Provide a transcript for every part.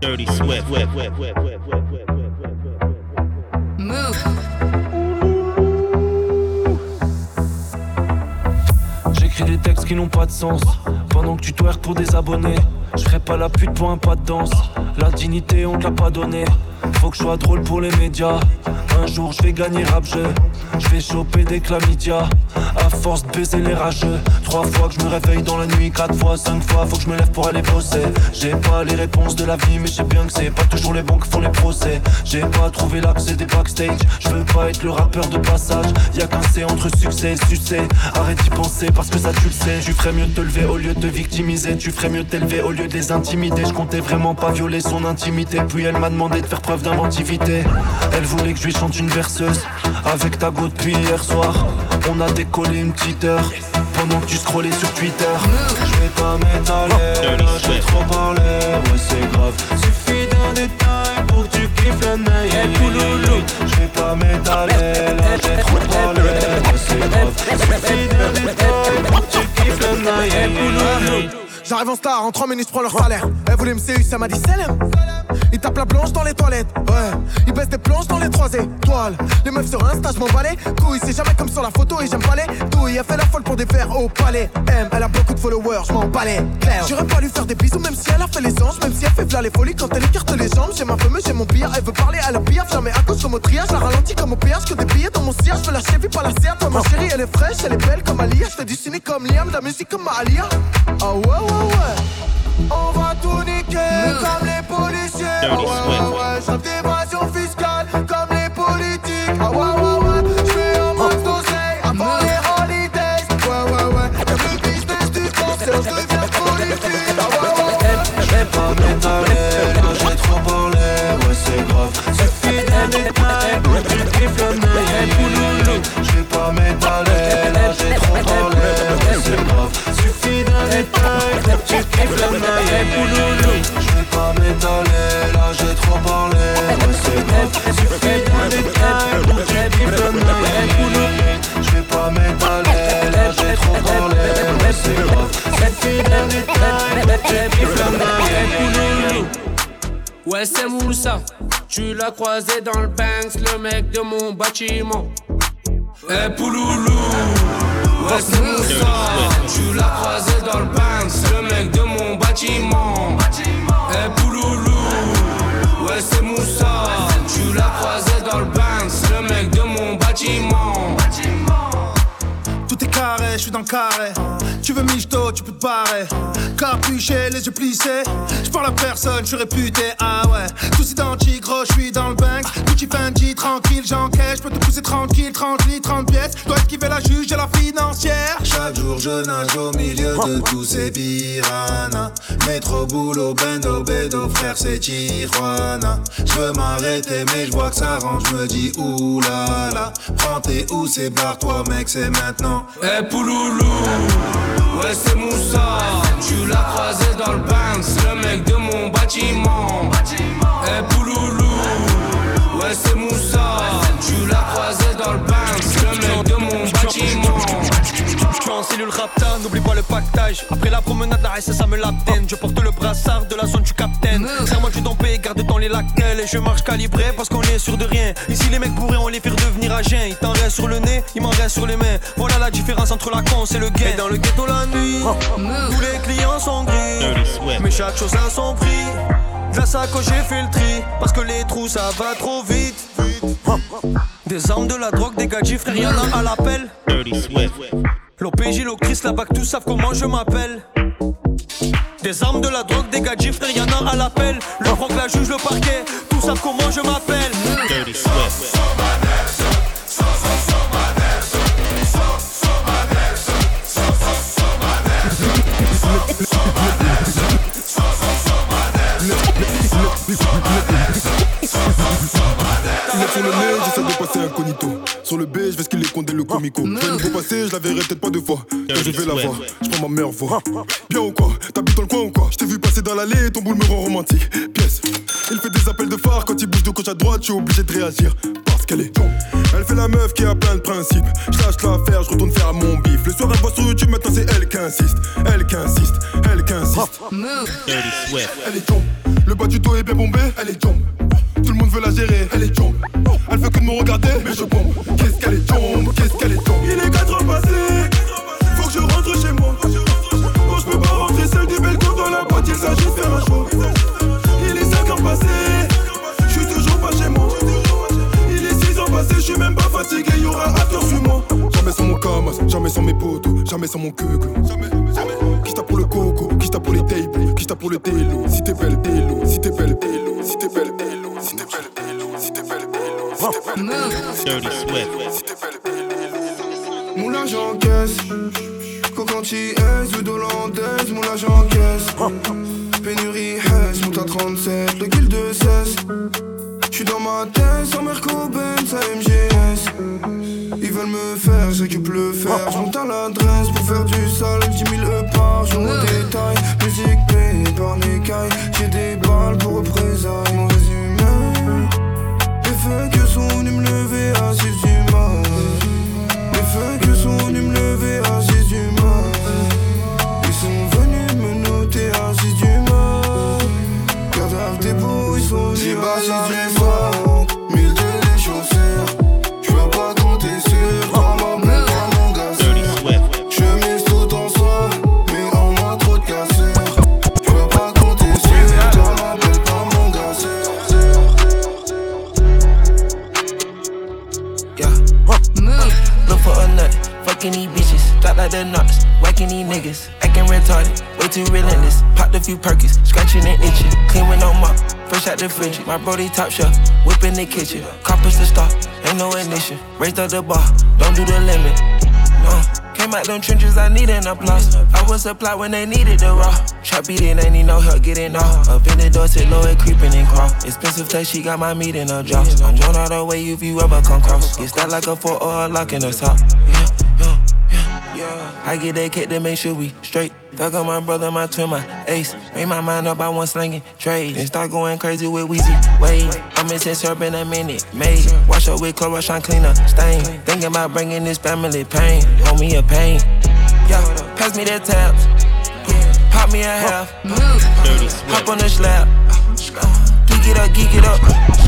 Dirty Swift. Move. J'écris des textes qui n'ont pas de sens. Pendant que tu twerks pour des abonnés, je ferai pas la pute pour un pas de danse. La dignité, on te l'a pas donné. Faut que je sois drôle pour les médias. Un jour, je vais gagner rap jeu. Je vais choper des chlamydia. À force de baiser les rageux. Trois fois que je me réveille dans la nuit, quatre fois, cinq fois, faut que je me lève pour aller bosser. J'ai pas les réponses de la vie, mais je sais bien que c'est pas toujours les bons qui font les procès. J'ai pas trouvé l'accès des backstage. Je veux pas être le rappeur de passage. Y'a qu'un C entre succès et succès. Arrête d'y penser parce que ça tu le sais. Je ferais mieux de te lever au lieu de te victimiser. Tu ferais mieux de t'élever au lieu de les intimider. Je comptais vraiment pas violer son intimité. Puis elle m'a demandé de faire preuve d'inventivité. Elle voulait que je lui chante une verseuse. Avec ta depuis hier soir. On a décollé une petite heure. Pendant que tu scrollais sur Twitter. Je vais pas m'étaler. Là, j'ai trop parlé. Ouais, c'est grave. Suffit d'un détail pour que tu kiffes le naïf. Je vais pas m'étaler. Là, j'ai trop parlé. Ouais, c'est grave. Suffit d'un détail pour que tu kiffes le naïf. J'arrive en star, en 3 minutes, je prends leur salaire. Elle voulait me séduire, ça m'a dit Salam. Ils tapent la blanche dans les toilettes, ouais. Ils baissent des planches dans les trois étoiles. Les meufs sur Insta, je m'en balais. Couille, c'est jamais comme sur la photo et j'aime pas les douilles. Elle fait la folle pour des verres au palais. M, elle a beaucoup de followers, je. Claire. J'irais pas lui faire des bisous, même si elle a fait les anges. Même si elle fait v'là les folies quand elle écarte les jambes. J'ai ma fameuse, j'ai mon pire. Elle veut parler à la pire. Jamais à cause comme au triage. La ralentit comme au péage. Que des billets dans mon siège. Je la cheville, pas la serre. Toi, ma chérie, elle est fraîche, elle est belle comme Alia. Je fais du ciné comme Liam, de la musique comme Alia. Ah ouais, ouais, ouais. On va tout niquer policiers. Ah Ouais, c'est Moussa. Tu l'as croisé dans le Banks, le mec de mon bâtiment. Eh Pouloulou, ouais, c'est Moussa. Tu l'as croisé dans le Banks, le mec de mon bâtiment. Eh Pouloulou, ouais, c'est Moussa. Tu l'as croisé dans le Banks, le mec de mon bâtiment. Tout est carré, je suis dans le carré. Tu veux michto, tu barrer. Capuché, les yeux plissés. Je parle à personne, je suis réputé. Ah ouais, tous identiques, gros, je suis dans le bank. Gucci Fendi, tranquille, j'encaisse. Je peux te pousser tranquille, 30 litres, 30 pièces. La juge et la financière. Chaque jour je nage au milieu de tous ces piranhas Métro, boulot, bendo, bédo, frère c'est Tijuana Je veux m'arrêter mais je vois que ça rentre, je me dis oulala Prends tes où c'est barre-toi mec c'est maintenant Eh Pouloulou, ouais c'est Moussa. Tu l'as croisé dans le Banks, le mec de mon bâtiment. Eh Pouloulou, ouais c'est Moussa. Tu l'as croisé cellule rapta, n'oublie pas le pactage. Après la promenade, la ça me l'abdène. Je porte le brassard de la zone du capitaine. Serre-moi du dompé, garde dans les lactelles. Et je marche calibré parce qu'on est sûr de rien. Ici, les mecs bourrés, on les fait redevenir à jeun. Il t'en reste sur le nez, il m'en reste sur les mains. Voilà la différence entre la con et le gain. Et dans le ghetto la nuit, tous les clients sont gris. Mais chaque chose a son prix. De la sacoche, j'ai fait le tri. Parce que les trous, ça va trop vite. Des armes, de la drogue, des gadgets, frère, y'en a à l'appel. Dirty Swift. L'OPJ, l'Ocris, la BAC, tous savent comment je m'appelle. Des armes, de la drogue, des gadgets, frère, y'en a à l'appel. Le rock, la juge, le parquet, tous savent comment je m'appelle. Dirty. Le nez, j'essaie de passer incognito. Sur le B, je vais ce qu'il est condé le comico. Fais le beau passé, je la verrai peut-être pas deux fois. Quand je vais la voir, je prends ma meilleure voix. Bien ou quoi? T'habites dans le coin ou quoi? Je t'ai vu passer dans l'allée, ton boule me rend romantique. Pièce. Il fait des appels de phare quand il bouge de gauche à droite, je suis obligé de réagir. Parce qu'elle est Elle fait la meuf qui a plein de principes. Je lâche l'affaire, je retourne faire mon bif. dessus, maintenant c'est elle qui insiste. Elle qui insiste, elle qui insiste. Swift. Elle est jump. Le bas du dos est bien bombé, elle est jump. Tout le monde veut la gérer, elle est jump. Elle veut que de me regarder, mais je bombe. Qu'est-ce qu'elle est jump, qu'est-ce qu'elle est jump. Il est 4 heures passées, faut que je rentre chez moi. Non, je peux pas rentrer seul du bel dans la boîte, il s'agit de faire un choix. Il est 5 heures passées, je suis toujours pas chez moi. Il est 6 heures passées, je suis même pas fatigué, y'aura acteur sur moi. Jamais sans mon camas, jamais sans mes potos, jamais sans mon queue. Jamais, jamais. Dirty Swift. Mon en caisse, ou d'hollandaise, mon caisse. Top shelf. Whip in the kitchen. Coppers to stop. Ain't no ignition. Raised up the bar. Don't do the limit. No. Came out them trenches, I need an applause. I was supply when they needed the raw. Trap beating, ain't need no help getting off. Up in the door, sit low and creeping and crawl. Expensive taste, she got my meat in her jaws. I'm drawn all the way if you ever come cross. Get that like a four or a lock in the top. Yeah, yeah, yeah, yeah. I get that kick to make sure we straight. Fuck on my brother, my twin, my ace. Made my mind up, I want slinging trades. And start going crazy with Weezy. Wait, I'm missing syrup in a minute. Made. Wash up with Clorox, shine clean up. Stain. Thinking about bringing this family pain. Hold me a pain. Yeah, pass me that tabs. Pop me a half. Move. Dirty Hop on the slab. Geek it up, geek it up.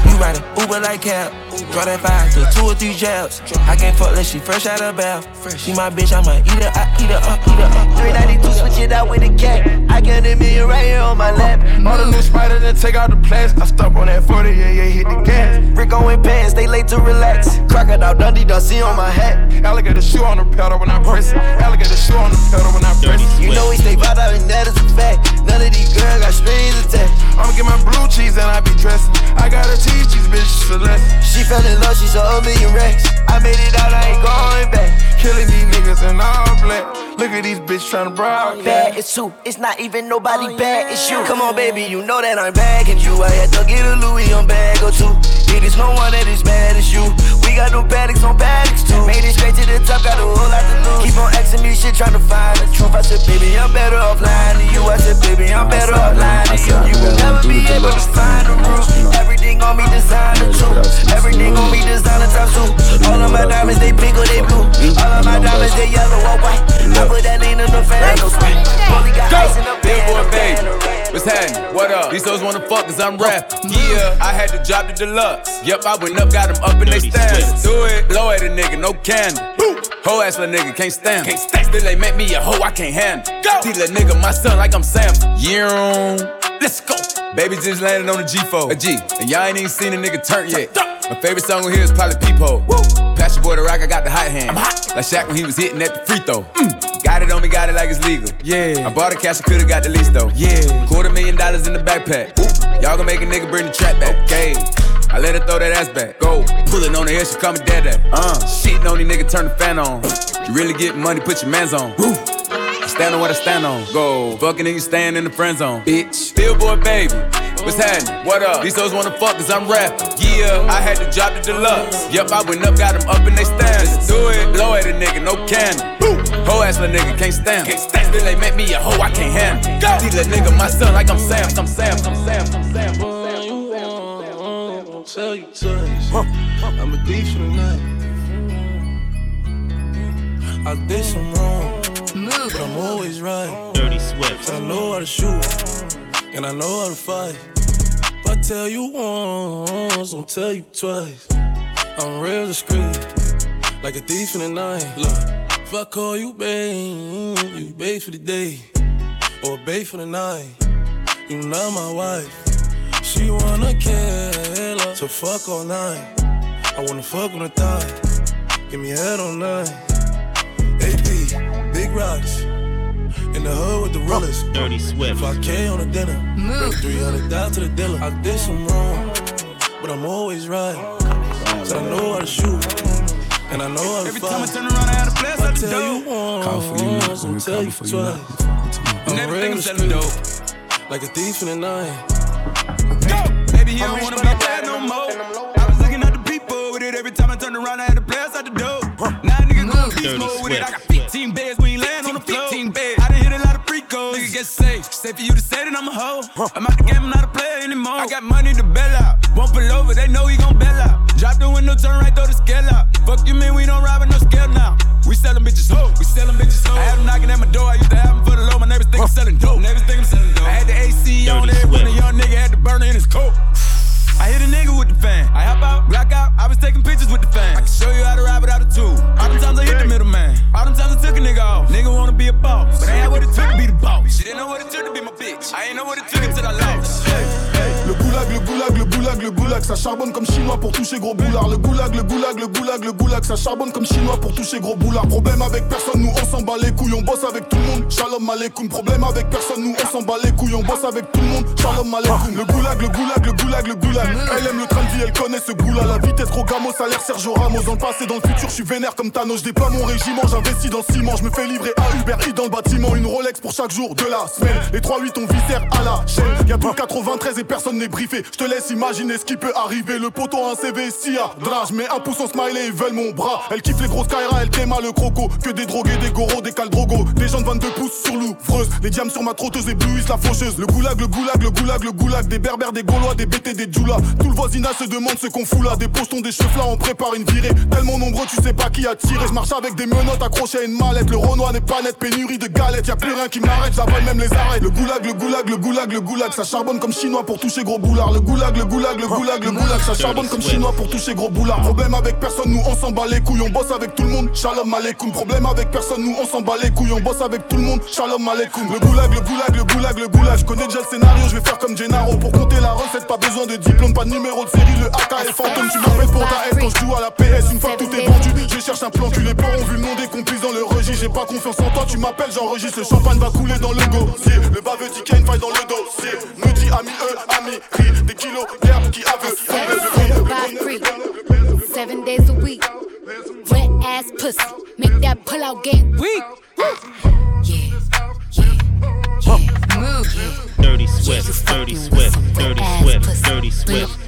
You riding Uber like cab. Draw that five to two or three jabs. I can't fuck unless she fresh out of bath. She my bitch, I might eat her, I eat her up, eat her up. 392, switch it out with a cat. I get a million right here on my lap. All the new spider, then take out the plants. I stop on that 40, yeah, yeah, hit the gas. Rick on pants, they late to relax. Crocodile Dundee, Dusty on my hat. Alligator shoe on the pedal when I press it. Alligator shoe on the pedal when I press it. You know we stay vibe out, and that is a fact. None of these girls got strings attached. I'ma get my blue cheese and I be dressing. I gotta teach these bitches a lesson. She fell in love, she saw a million racks. I made it out, I ain't going back. Killing these niggas in all black. Look at these bitches tryna broadcast. Bad, it's two. It's not even nobody oh, bad, it's you. Come on, baby, you know that I'm bagging you. I had to get a Louis on bag or two. It is no one that is bad as you. Got no paddocks on paddocks too. Made it straight to the top, got a whole lot to lose. Keep on asking me shit, tryna find the truth. I said, baby, I'm better off lying to you. I said, baby, I'm better off lying to you. You will never be able to find the roof. Everything on me designer too. Everything on me designer top two. All of my diamonds, they pink or they blue. All of my diamonds, they yellow or white. I put that lean in the fan, no spray. Only got ice in the baby, what's happening? What up? These hoes wanna fuck cause I'm rapping. Yeah, I had to drop the deluxe. Yep, I went up, got them up in they Dirty Do it, blow at a nigga, no candy. Whole ass little nigga, can't stand. Can't stand. Still they make me a hoe, I can't handle. Go. Teach little nigga my son like I'm Sam. Yeah, let's go. Baby just landed on the G4. A G, and y'all ain't even seen a nigga turn yet. My favorite song on here is probably Peephole. Pass your boy the rock, I got the hot hand. I'm hot. Like Shaq when he was hitting at the free throw. Mm. Got it on me, got it like it's legal. Yeah. I bought a cash, I could've got the least though. Yeah. Quarter million dollars in the backpack. Y'all gon' make a nigga bring the trap back. Okay. I let her throw that ass back. Go. Pullin' on the head, she call me dad dad. Uh. Shitting on these niggas, turn the fan on. You really get money, put your mans on. Woo. I stand on what I stand on. Go. Fucking you staying in the friend zone. Bitch. Billboard baby. What's happening? What up? These hoes wanna fuck cause I'm rapping. Yeah, I had to drop the deluxe. Yep, I went up, got them up in they standards. Let's do it. Blow at a nigga, no candy. Whole ass little nigga can't stand. Can't stand. Still they make me a hoe, I can't handle. Go. Teach little nigga my son like I'm Sam. I'm Sam. I'm Sam. I'm Sam. Mm, tell you twice. I'm a thief for the night. I did some wrong. Move. But I'm always right. Dirty Swift. I know how to shoot, and I know how to fight. Tell you once, I'll tell you twice. I'm real discreet, like a thief in the night. Look, if I call you babe, you babe for the day, or babe for the night. You not my wife. She wanna kill her, so fuck all night. I wanna fuck on the thigh, give me head all night. AP, big rocks. In the hood with the rollers. Oh, dirty Swift. 5K on a dinner. Move. 300 down to the dealer. I did some wrong, but I'm always right. So I know how to shoot. And I know how to Every fight. time I turn around, I had a blast I out the tell you door. once, I'll tell you twice. And I'm everything real I'm selling dope. like a thief in the night. Baby, you don't wanna be bad no more. I was looking at the people with it every time I turned around. I had to blast out the door. Now nigga going beast Dirty mode with it. I got Swift. 15 beds, free-cos. Nigga get safe. Safe for you to say that I'm a hoe. I'm out the game, I'm not a player anymore. I got money to bail out. Won't pull over, they know he gon' bail out. Drop the window, turn right, throw the scale out. Fuck you, man, we don't ride with no scale now. We sellin' bitches hoe. We sellin' bitches hoe. I had them knocking at my door. I used to have them for the low. My neighbors think I'm selling dope. Neighbors think I'm selling dope. I had the AC on Dirty there when a young nigga had the burner in his coat. I hit a nigga with the fan. I hop out, black out. I was taking pictures with the fan. I can show you how to ride without a tool. All them times I hit the middleman. All them times I took a nigga off. Nigga wanna be a boss, but I ain't what it took to be the boss. She didn't know what it took to be my bitch. I ain't know what it took until I lost. Hey, Le goulag, le goulag, le goulag, le goulag, ça charbonne comme chinois pour toucher gros boulard. Le goulag, le goulag, le goulag, le goulag, ça charbonne comme chinois pour toucher gros boulard. Problème avec personne, nous on s'en bat les couilles, on bosse avec tout le monde. Shalom aleikoum. Problème avec personne, nous on s'en bat les couilles, on bosse avec tout le monde. Shalom aleikoum. Le goulag, le goulag, le goulag, le goulag. Elle aime le train de vie, elle connaît ce goût-là. La vitesse trop gamos, salaire Sergio Ramos. Dans le passé, dans le futur, je suis vénère comme Thanos. Je déploie mon régiment, j'investis dans le ciment. Je me fais livrer à Uber Eats dans le bâtiment. Une Rolex pour chaque jour de la semaine. Les 3-8 on viscère à la chaîne. Y'a plus 93 et personne n'est Je te laisse imaginer ce qui peut arriver. Le poteau a un CV si à drage. Mais un pouce en smiley, ils veulent mon bras. Elle kiffe les grosses Kaira, elle t'aime le croco. Que des drogués, des goros, des drogo Des gens de 22 pouces sur l'ouvreuse. Les diams sur ma trotteuse éblouissent la faucheuse. Le goulag, le goulag, le goulag, le goulag. Des berbères, des gaulois, des BT, des djoulas. Tout le voisinage se demande ce qu'on fout là. Des postons, des cheveux là, on prépare une virée. Tellement nombreux, tu sais pas qui a tiré. Je marche avec des menottes accrochées à une mallette. Le Renoir n'est pas net, pénurie de galettes. Y'a plus rien qui m'arrête, j'avale même les arrêts. Le goulag, le goulag, le goulag, le goulag. Ça charbonne comme chinois pour toucher gros boulard. Le goulag, le goulag, le goulag, le goulag. Ça charbonne comme chinois pour toucher gros boulard. Problème avec personne, nous on s'en bat les couilles. On bosse avec tout le monde. Shalom aleikoum. Problème avec personne, nous on s'en bat les couilles. On bosse avec tout le monde. Shalom aleikoum. Le goulag, le goulag, le goulag, le goulag. Je connais déjà le scénario, je vais faire comme Gennaro. Pour compter la recette, pas besoin de diplôme, pas de numéro de série. Le AK est fantôme. Tu m'appelles pour ta haine quand je joue à la PS. Une fois que tout est vendu, je cherche un plan. Tu les peurs ont vu le nom des complices dans le registre. J'ai pas confiance en toi, tu m'appelles, j'enregistre. Le champagne va couler dans le gosier. Le baveux dit qu'il y a une faille dans le dossier. Me dit ami, eux, ami, ri. Des kilos d'herbe qui aveugle. Seven days a week. Wet ass pussy. Make that pull out game weak. Move. Dirty Swift. Dirty Swift. Dirty Swift. Dirty Swift.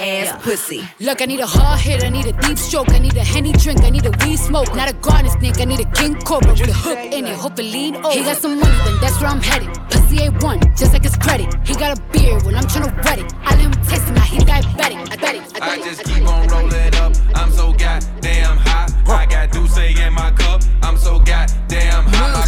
ass pussy. Look, I need a hard hit, I need a deep stroke, I need a henny drink, I need a weed smoke, not a garden snake, I need a king cobra with a hook in it, hope it lean over. He got some money, then that's where I'm headed. Pussy ain't one, just like his credit. He got a beard when I'm tryna wet it. I let him taste it, now he diabetic. I bet it, I I bet just keep on rolling up. I'm so goddamn high. I got Duce in my cup. I'm so goddamn high.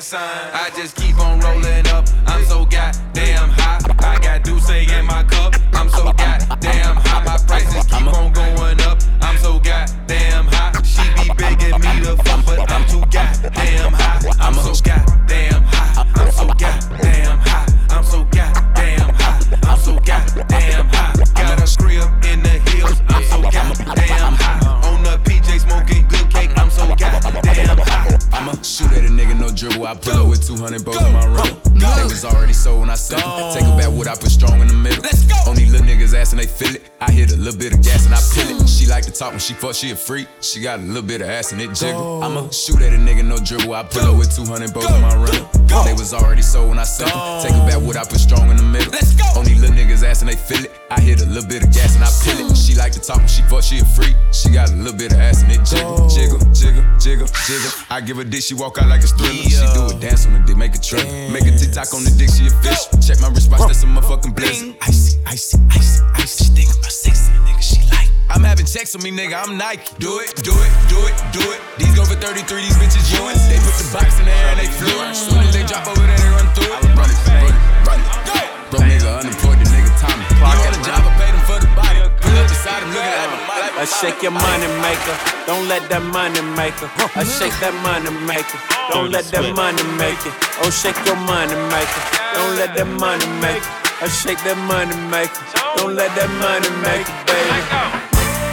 Gang when she fuck, she a freak. She got a little bit of ass and it jiggle. I'ma shoot at a nigga, no dribble. I pull up with 200 both in my rental. They was already sold when I sent them. Take it back what I put strong in the middle. Let's go. Only little niggas ass and they feel it. I hit a little bit of gas and I peel it. She like to talk when she fuck, she a freak. She got a little bit of ass and it jiggle, jiggle, jiggle, jiggle, jiggle. I give a dick, she walk out like a thriller. She do a dance on the dick, make a trip. Make a TikTok on the dick, she a fish. Check my response, that's a motherfucking blizzard. Icy, icy, icy, icy. She think about I'm having checks on me, nigga, I'm Nike. Do it, do it, do it, do it. These go for 33, these bitches yours. They put the box in the air and they flew it. Soon as they drop over there, they run through it. Run it, run it, run it. Bro, nigga, unemployed, the nigga Tommy. You on the job, I paid him for the body. Pull up beside him, looking at my I shake your money maker. Don't let that money make maker. I shake that money maker. Don't let that money make it. Oh, shake your money maker. Don't let that money make it. I shake that money maker. Don't let that money make it, baby.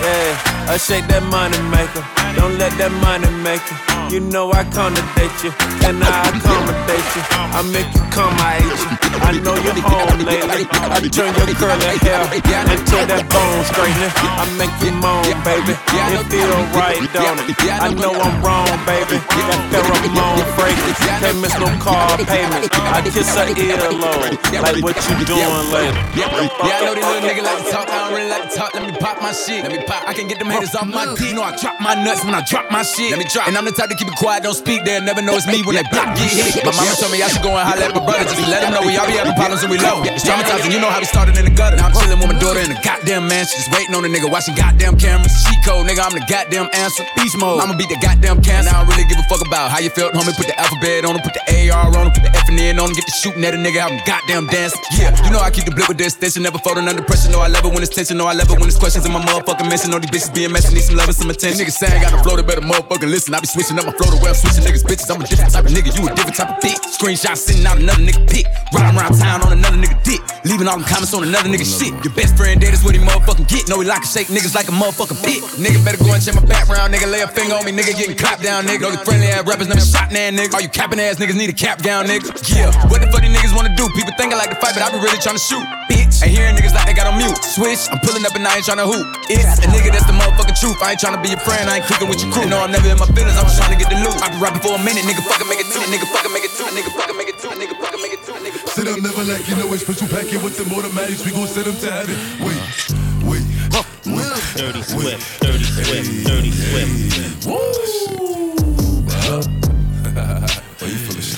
Yeah, I shake that money maker. Don't let that money make it. You know I accommodate you, and I accommodate you. I make you come, I hate you. I know you're home lately. I turn your curly hair into that bone straightener. I make you moan, baby. It feel right, don't it? I know I'm wrong, baby. That pheromone fragrance can't miss no car payment. I kiss her earlobe, like what you doing later. Yeah, I know these little niggas like to talk. I don't really like to talk. Let me pop my shit. Let me pop. I can get them haters off my dick. You know I drop my nuts when I drop my shit. Let me drop. And I'm the type to keep it quiet, don't speak. They'll never know it's me when they block get hit. My mama told me I should go and holler at my brother just let him know we all be having problems and we low. It's traumatizing. You know how we started in the gutter. Now I'm chilling with my daughter in the goddamn mansion, just waiting on the nigga watching goddamn cameras. She cold, nigga. I'm the goddamn answer. Beast mode. I'ma beat the goddamn cancer. I don't really give a fuck about how you felt, homie. Put the alphabet on him, put the AR on him, put the F and N on him, get the shooting at a nigga, have him goddamn dancing. Yeah, you know I keep the blip with the extension, never folding under pressure. No, I love it when it's tension, no, I love it when it's questions in my motherfucking mission. All these bitches being messy, need some love and some attention. Niggas saying got a flow, they better motherfucking listen. I be switching up my flow to where I'm switching niggas bitches. I'm a different type of nigga, you a different type of bitch. Screenshot sitting out another nigga pic, riding around town on another nigga dick, leaving all them comments on another nigga shit. Your best friend dead is what he motherfucking get. Know he like to shake niggas like a motherfucking bitch. Nigga better go and check my background, nigga. Lay a finger on me, nigga getting clapped down, nigga. Know the friendly ass rappers never shot nan, nigga. All you capping ass niggas need a cap down, nigga. Yeah, what the fuck these niggas wanna do? People think I like to fight, but I be really trying to shoot. Ain't hearing niggas like they got on mute. Switch, I'm pulling up and I ain't trying to hoop. It's a nigga that's the motherfucking truth. I ain't trying to be your friend, I ain't clicking with your crew. Know I'm never in my feelings, I'm just trying to get the loot. I be rapping for a minute, nigga fucking make it two, nigga fucking make it two, nigga fucking make it two, nigga fucking make it two, nigga Said I'm never like you know a special. Packet with them automatics. We gon' send them to heaven. Wait, wait, wait. Dirty Swift, Dirty Swift, Dirty Swift. You feeling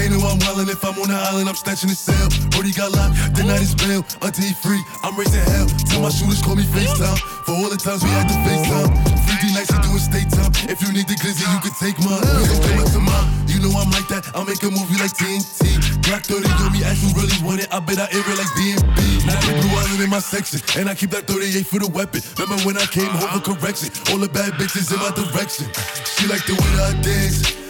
They know I'm wildin' if I'm on the island, I'm snatching his cell. Brody got locked, the night is bail. Until he free, I'm raising hell. Tell my shooters call me FaceTime. For all the times we had to FaceTime. 3D nights, we doing state time. If you need the glizzy, you can take mine. Gon' come up to mine. You know I'm like that, I'm make a movie like TNT. Black 30 on me, ask who really want it. I bet I air it like DMB. Now the blue island in my section, and I keep that 38 for the weapon. Remember when I came home for correction? All the bad bitches in my direction. She like the way I dance.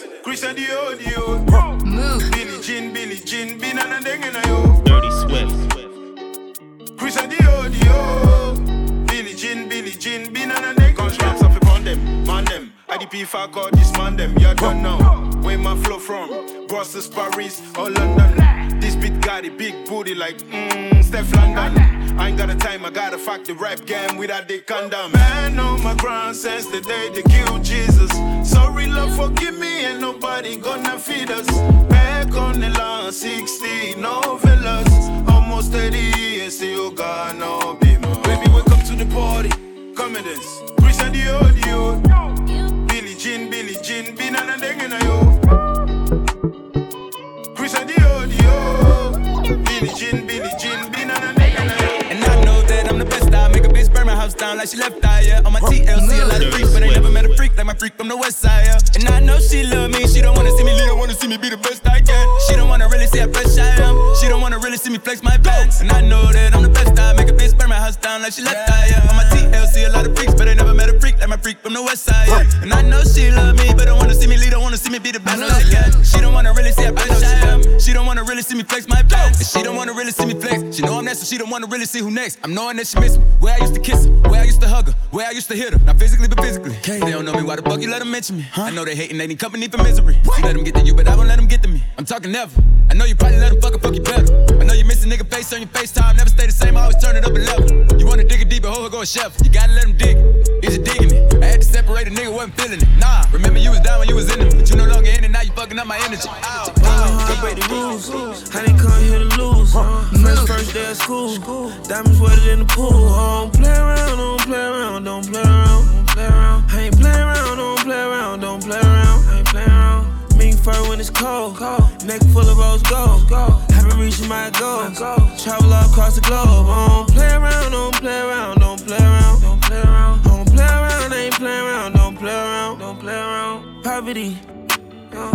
Christian Dior, Dior. Move. Billie Jean, Billie Jean. Bin and a ding yo. Dirty Swift. Christian Dior, Dior. Billie Jean, Billie Jean. Bin and a ding. Constructs off upon them, man them. IDP fuck all this man them. You don't know where my flow from. Brussels, Paris, or London. This beat got a big booty like mmm, Stefflon Don. I ain't got the time, I gotta fuck the rap game without the condom. Man on my ground since the day they killed Jesus. Sorry, love, forgive me, and nobody gonna feed us. Back on the line, 60 novellas. Almost 30 years, still got no beamer. Baby, welcome to the party. Come and dance. Christian Dior, Dior. Billie Jean, Billie Jean, bin and a ding in a yo. Billie Jean, Billie Jean, bin and a ding in a yo. And I know that I'm the best. I make a bitch burn my house down like she left eye. Yeah. On my TLC, a lot of freaks, but I never met a freak like my freak from the west side. Yeah. And I know she love me. She don't wanna see me lead, don't wanna see me be the best I can. She don't wanna really see how fresh I am. She don't wanna really see me flex my pants. And I know that I'm the best. I make a bitch burn my house down like she left eye. Yeah. On my TLC, a lot of freaks, but I never met a freak like my freak from the west side. Yeah. And I know she love me, but don't wanna see me lead, don't wanna see me be the best I can. She don't wanna really see how fresh I am. She don't wanna really see me flex my pants. And she don't wanna really see me flex. She know I'm next, so she don't wanna really see who next. I'm knowing that she miss me. Where I used to kiss her, where I used to hug her, where I used to hit her. Not physically, but physically. They don't know me, why the fuck you let them mention me? I know they hating, they need company for misery. You let them get to you, but I won't let them get to me. I'm talking never. I know you probably let them fuck fuck you better. I know you miss a nigga face on your FaceTime, never stay the same, I always turn it up a level. You wanna dig it deeper, hold her, go a chef. You gotta let him dig it. Is you digging it? I had to separate a nigga, wasn't feeling it. Nah, remember you was down when you was in it, but you no longer in it, now you fucking up my energy. Ow. I break rules. I didn't come here to lose. First, first day of school. Diamonds wetter than the pool. I don't play around, don't play around, don't play around. I ain't play around, don't play around, don't play around, I ain't play around. Mink fur when it's cold. Neck full of rose gold. Haven't reached my goals. Travel all across the globe. I don't play around, don't play around, don't play around, don't play around. Don't play around, I ain't play around, don't play around, don't play around. Poverty.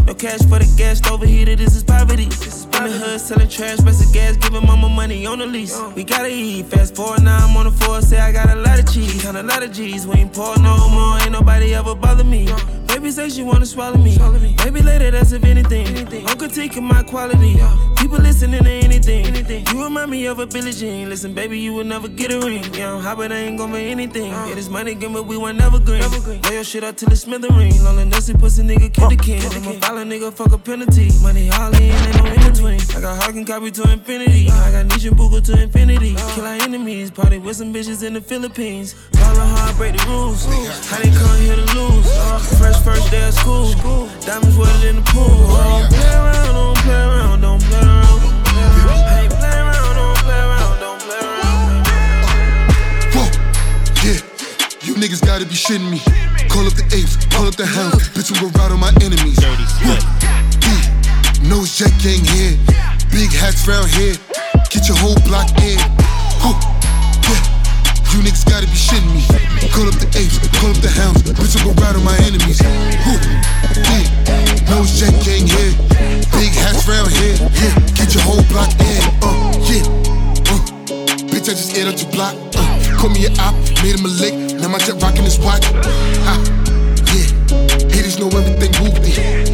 No cash for the gas, overheated, this is poverty. In the hood, selling trash, rest of gas, giving mama money on the lease. We gotta eat, fast forward now, I'm on the floor, say I got a lot of cheese, count a lot of G's. We ain't poor no more, ain't nobody ever bother me. Baby say she wanna swallow me. Maybe later, that's if anything. I'm critiquing my quality. People listening to anything. You remind me of a Billie Jean. Listen, baby, you will never get a ring. Yeah, I'm hot, but I ain't gonna be anything. Yeah, this money game, but we weren't never green. Lay your shit up till it's smithereens. Lonely, nussy, pussy nigga, kill the king. A nigga, fuck a penalty. Money all in, ain't no in between. I got Hawking copy to infinity. I got Niche and Bugle to infinity. Kill our enemies. Party with some bitches in the Philippines. Ballin' hard, break the rules. I didn't come here to lose. Uh, fresh first day of school. Diamonds wetter than the pool. Don't play around, don't play around, don't play around. I ain't play around, don't play around, don't play around. Whoa, yeah. You niggas gotta be shitting me. Call up the apes, call up the hounds. Bitch, I'm gonna ride on my enemies. Whoa, yeah. No jet gang here. Big hats round here. Get your whole block in. Yeah. You niggas gotta be shitting me. Call up the apes, call up the hounds. Bitch, I'm gonna ride on my enemies. Whoa, yeah. No jet gang here. Big hats round here. Yeah. Get your whole block in. Uh, yeah. Uh. Bitch, I just ate up your block. Call me a op, made him a lick. Now my jet rockin' his watch. Ah, yeah. Haters know everything whoopty.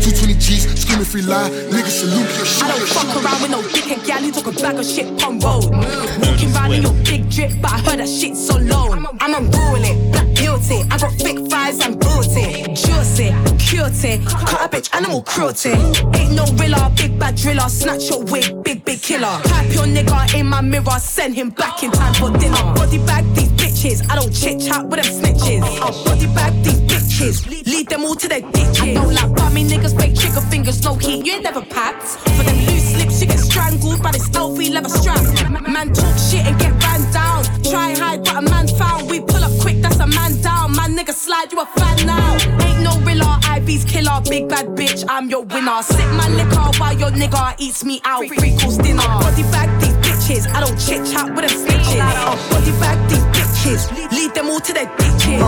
220 G's, screaming free lie. Niggas salute your shit. I don't fuck around with no dickhead gal who talk a bag of shit on road. Walking round in your big drip, but I heard that shit so low. I'm unruling it, black guilty. I got thick thighs and booty. Juicy, cutie, cut a bitch, animal cruelty. Ain't no rilla, big bad driller. Snatch your wig, big big killer. Type your nigga in my mirror, send him back in time for dinner. Body bag these bitches, I don't chit chat with them snitches. I'll body bag these bitches, lead them all to their ditches. I don't like bummy niggas, fake trigger fingers, no heat. You ain't never packed. For them loose lips, you get strangled by the slow feel level straps. man talk shit and get ran down. Try hide, but a man found. We pull up quick, that's a man down. My nigga slide, you a fan now. Ain't no rilla, IB's killer, big bad bitch, I'm your winner. Sip my liquor while your nigga eats me out. Free course dinner. Body bag these bitches, I don't chit chat with them snitches. Uh, body bag these bitches, lead them all to their ditches.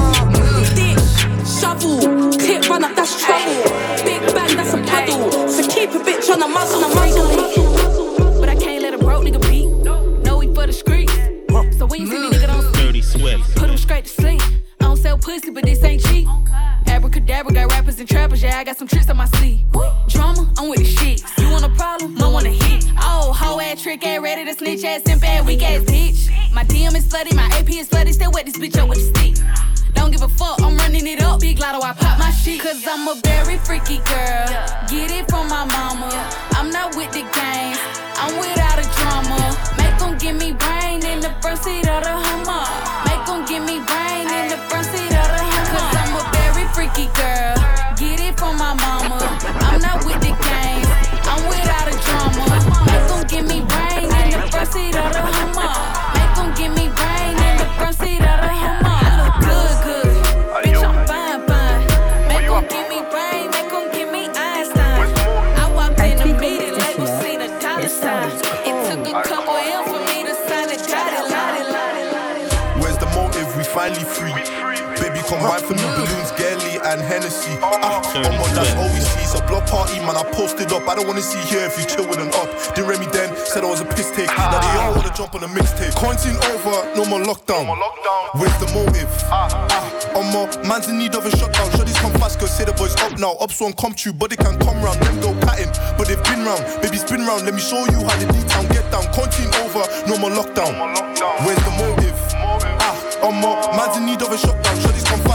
Dish, shovel, clip run up, that's trouble. Big bang, that's a puddle. So keep a bitch on the muzzle, on the muzzle. But I can't let a broke nigga beat. No, we for the streets. So when you see me, nigga, don't Dirty Swift. put him straight to sleep. I don't sell pussy, but this ain't cheap. Abracadabra got rappers and trappers, yeah, I got some tricks on my sleeve. Drama, I'm with the shit. You want a problem? I want a hit. Oh, hoe ass trick ass, ready to snitch ass, simp ass, weak ass bitch. My DM is slutty, my AP is slutty, still wet this bitch up with the stick. Don't give a fuck, I'm running it up. Big lotto, I pop my shit. Cause I'm a very freaky girl. Get it from my mama. I'm not with the Ride for me, balloons, Gelly and Hennessy. Ah, I'm on that's all we see. It's a block party, man. I posted up. I don't wanna see here if you chill with an up. Didn't Remy then said I was a piss take. Now they all wanna jump on a mixtape. Quarantine over, no more lockdown. Where's the motive? Ah, I'm more man's in need of a shutdown. Shuddies come fast, cause say the boys up now. Ups won't come true, but they can come round. Them go patting, but they've been round. Baby, spin round. Let me show you how the D-town get down. Quarantine over, no more lockdown. Where's the motive? Ah, I'm more man's in need of a shutdown.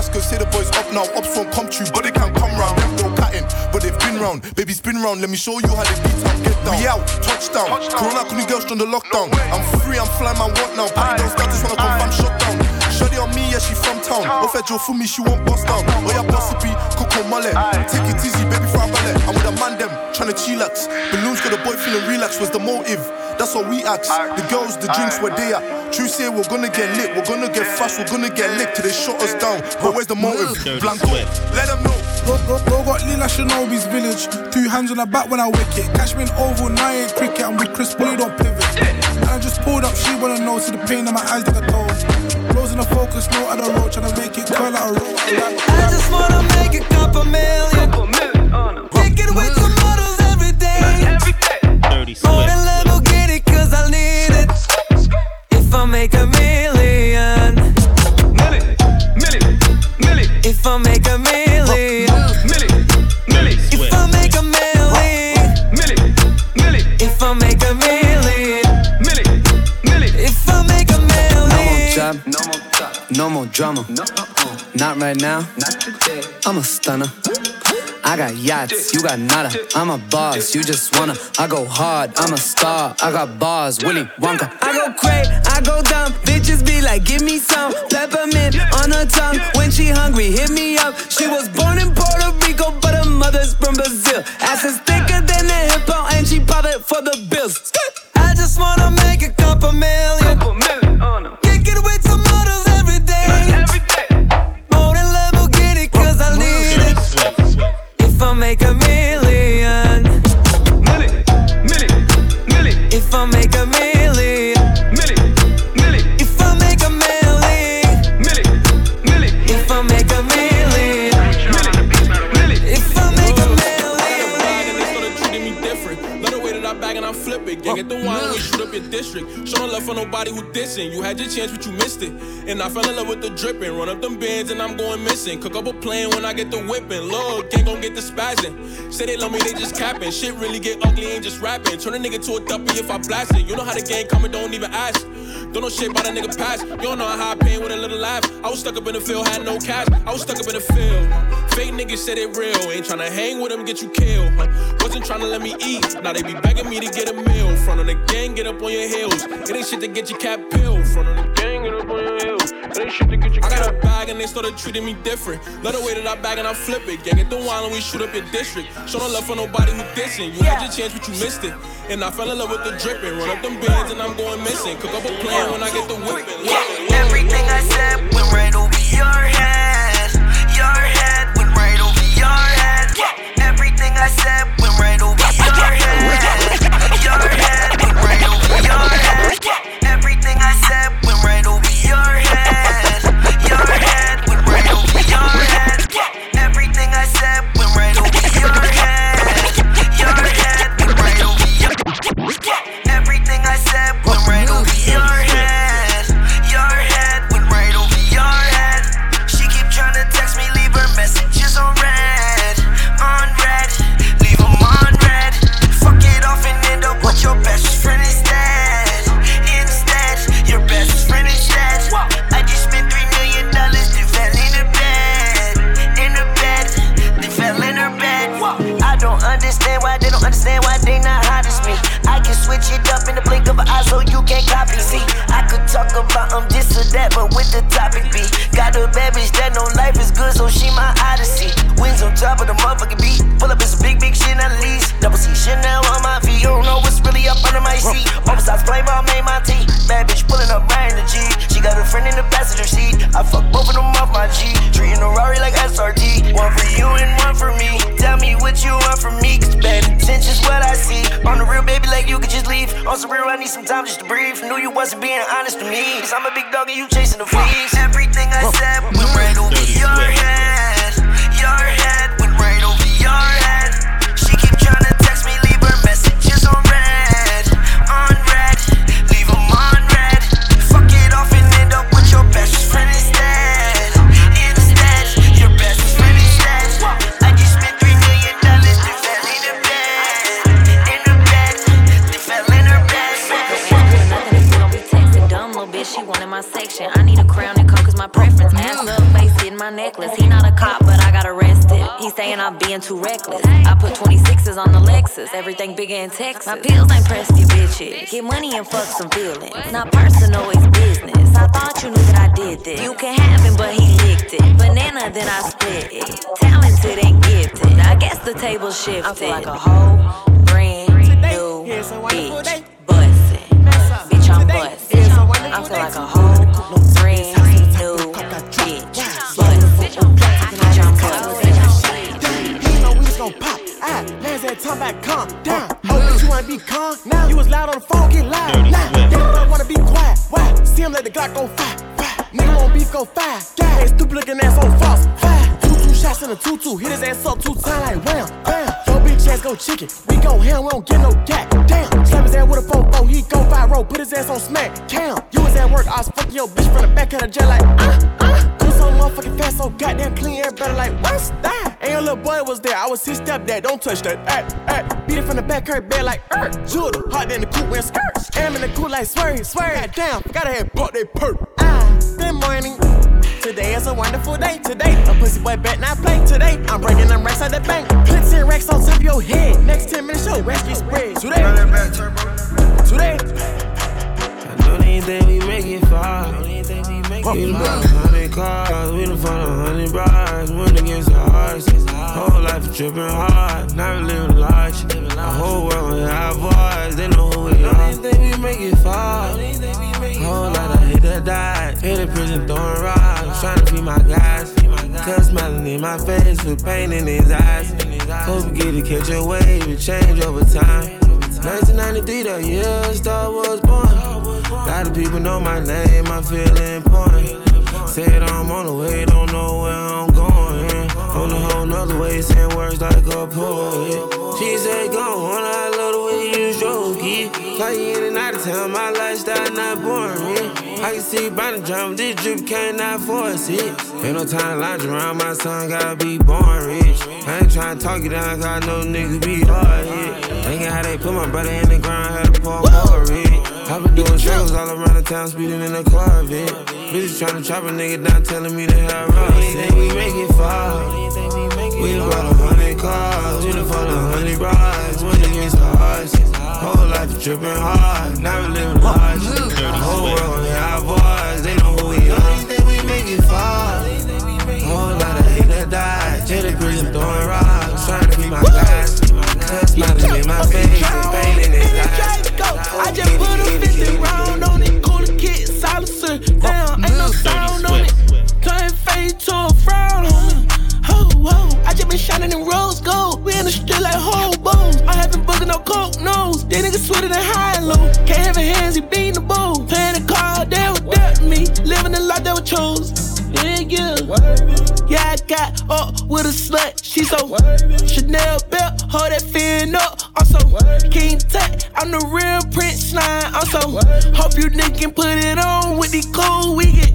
Cause say the boys up now. Ups won't come true, but they can come round. Them go patting, but they've been round. Baby, spin round. Let me show you how the D-town get down. We out, touchdown. Corona couldn't girls on the lockdown. I'm free, I'm flying my what now? Party don't start, just wanna confirm shutdown. Shuddy on me, yeah, she from town. Off at Joe for me, she won't bust down. Oh, yeah, bossy Coco Mullet. Take it easy, baby, for a ballet. I'm man, them, tryna chillax. Balloons got the boy feeling relaxed, was the motive. That's what we ask. The girls, the drinks, where they at. True say we're gonna get lit, we're gonna get fast, we're gonna get licked till they shut us down. But where's the motive? Blanco, let them know. Go, go, go got Lila Shinobi's village. Two hands on the back when I wick it. Cashman oval, now ain't cricket. I'm with Chris Bully, don't pivot. And I just pulled up, she wanna know. See the pain in my eyes like a told. Rose in the focus, no other road. Tryna make it curl like a roll. I just wanna make a couple million. Kicking with some models every day. Dirty More than Lamborghini, cause I need it. If I make a million. If I make a million. If I make a million. If I make a million. If I make a million. No more job, no more drama. Not right now. Not today. I'm a stunner. I got yachts, you got nada. I'm a boss, you just wanna. I go hard, I'm a star. I got bars, Willy Wonka. I go crazy, I go dumb. Bitches be like, give me some peppermint on her tongue. When she hungry, hit me up. She was born in Puerto Rico, but her mother's from Brazil. Ass is thicker than a hippo, and she pop it for the bills. I just wanna make a couple million. Kick it with nobody who dissing. You had your chance, but you missed it. And I fell in love with the dripping. Run up them bins and I'm going missing. Cook up a plan when I get the whipping. Lord, gang gon' get the spazzing. Say they love me, they just capping. Shit really get ugly, ain't just rapping. Turn a nigga to a duppy if I blast it. You know how the game coming, don't even ask. Don't know shit about a nigga past. You don't know how I pain with a little laugh. I was stuck up in the field, had no cash. I was stuck up in the field. Fake niggas said it real. Ain't tryna hang with them, get you killed. Huh? Wasn't tryna let me eat. Now they be begging me to get a meal. Front of the gang, get up on your heels. It ain't shit to get your cap peeled. Front of the gang, get up on your heels. I got a bag and they started treating me different. Love the way that I bag and I flip it. Gang it the wild and we shoot up your district. Show no love for nobody who dissing. You had your chance, but you missed it. And I fell in love with the dripping. Run up them bands and I'm going missing. Cook up a plan when I get the whipping. Everything I said went right over your head. Your head went right over your head. Everything I said went right over your head. Your head went right over your head. Everything I said See, I could talk about um this or that, but with the topic be got a bitch that know life is good, so she my odyssey. Wings on top of the motherfucking beat. Pull up, it's a big, big shit, not least. Double C Chanel on my feet. You don't know what's really up under my seat. Oversized playboy made my tea. Bad bitch pulling up right in the G. She got a friend in the passenger seat. I fuck both of them off my G. Treating a Rari like SRT. One for you and one for me. Tell me what you want from me, cause bad intentions what I see. On the real, baby, like you could just leave. On some real, I need some time just to breathe. Knew you wasn't being honest to me. Cause I'm a big dog and you chasing the fleas. Everything I said went right over your head. Wanted my section. I need a crown and coke is my preference. Ass up, mm. face hitting my necklace. He not a cop, but I got arrested. He saying I'm being too reckless. I put 26s on the Lexus, everything bigger in Texas. My pills ain't pressed your bitches. Get money and fuck some feelings. Not personal, it's business. I thought you knew that I did this. You can have him, but he licked it. Banana, then I split it. Talented and gifted. I guess the table shifted. I feel like a whole brand new bitch. I feel like a whole brand new bitch. Bussin'. Bitch, I'm bustin'. You know we was gon' pop. Ah, man's that time back, calm down. Oh, but you wanna be calm now? You was loud on the phone, get loud. Nah, they don't wanna be quiet. Why? See him let the Glock go fire. fire. Nigga want beef go fire. Hey, stupid looking ass on false. Fire. Two two shots in a two two. Hit his ass up two times like wham, bam. Ass go chicken. We go ham, we don't get no gap. Damn. Slap his ass with a phone four. He go viral. Put his ass on smack. Count. You was at work. I was fucking your bitch from the back of the jet like ah ah. Do so motherfucking fast, so goddamn clean. Everybody like what's that? And your little boy was there. I was his stepdad. Don't touch that. Ay, ay. Beat it from the back, her bed like er. Judah. Hot in the coupe wearing skirts. Am in the coupe like swear, swear. Goddamn. Gotta have bought that perk. Ah. Good morning. Today is a wonderful day. Today, a pussy boy bet not play. Today, I'm breaking them racks out the bank. Put 10 racks on top of your head. Next 10 minutes, your racks get spread. Today, today. I don't even we make it far. We done bought a hundred cars, we done found a hundred brides. Went against the odds. Whole life tripping hard, not living large. The whole world with our voice, they know who we are. Don't think we make it far. Whole lot of hit that died. Hit the prison throwing rocks, trying to feed my guys. Cuz smiling in my face with pain in his eyes. Hope we get to catch a wave and change over time. 1993, the year Star Wars born. Lot of people know my name, I feel important. Said I'm on the way, don't know where I'm going. On a whole nother way, saying words like a poet. She said, go on, I love the way you it. Fly you in and out of town, my lifestyle not boring. I can see by the drum, this drip cannot force it. Ain't no time to lounge around, my son gotta be born rich. I ain't tryna talk you down, cause I know niggas be hard hit. Thinking how they put my brother in the ground, had to pour it. Papa doing drugs all around the town, speeding in a Corvette. Bitches trying to chop a nigga down, telling me they had rocks. Think we make it far. We bought a hundred cars, we done bought a hundred brides. Went against the odds. Whole life tripping hard, now we living large. Whole world on our boys, they know who we are. Think we make it far. Whole lot of hate that died. Jada Green throwing rocks, trying to be my guys. Smiling in my face. I just put a 50 round on it, call the kid, silencer. Damn, ain't no sound on it. Turn fade to a frown on it. Ho, ho. I just been shining in rose gold. We in the street like hobos. I haven't booked no coke nose. these niggas sweeter than high and low. Can't have hands, he bein' the bull. Playing the card, they would doubt me. Living the life that we chose. Yeah, yeah. Yeah, I got up with a slut. she's so Chanel belt, hold that fin up. So King Tut, I'm the real Prince Slime. I'm so hope you niggas put it on with the cool we get.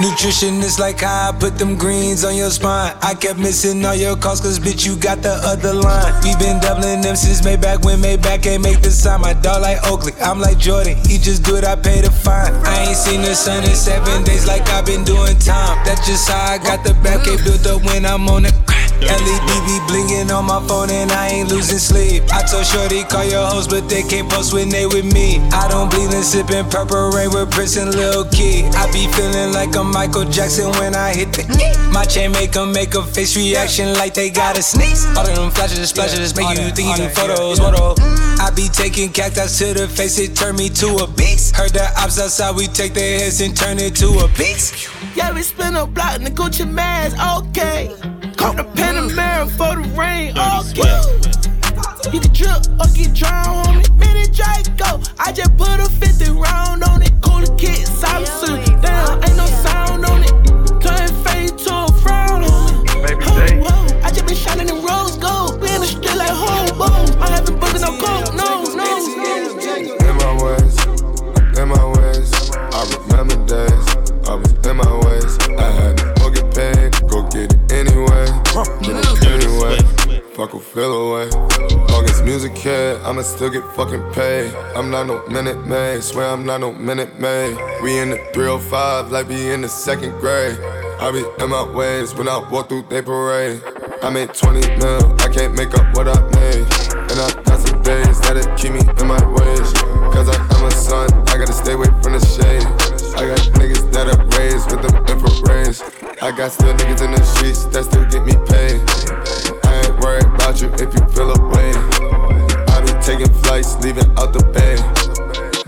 Nutrition is like how I put them greens on your spine. I kept missing all your calls, cause bitch, you got the other line. We been doubling them since Maybach when Maybach can't make the sign. My dog like Oakley, I'm like Jordan. He just do it, I pay the fine. I ain't seen the sun in seven days like I've been doing time. That's just how I got the back, can't build up when I'm on the LED be blinging on my phone and I ain't losing sleep. I told Shorty call your host, but they can't post when they with me. I don't bleed and sipping purple rain with Prince and Lil Key. I be feeling like a Michael Jackson when I hit the My chain make them make a face reaction like they got a sneeze. All of them flashes, splashes, make you think you do photos. Photo. I be taking cactus to the face, it turn me to a beast. Heard the ops outside, we take their heads and turn it to a beast. Yeah, we spin a block in the Gucci mask, okay. Caught the Panamera for the rain, okay. You can drip or get drowned still get fucking paid. I'm not no minute man, swear I'm not no minute man. We in the 305 like we in the second grade. I be in my ways when I walk through they parade. I made 20 mil, I can't make up what I made. And I got some days that'll keep me in my ways. Cause I am a son, I gotta stay away from the shade. I got niggas that are raised with them infrareds. I got still niggas in the streets that still get me paid. I ain't worried about you if you feel away. Taking flights, leaving out the bay.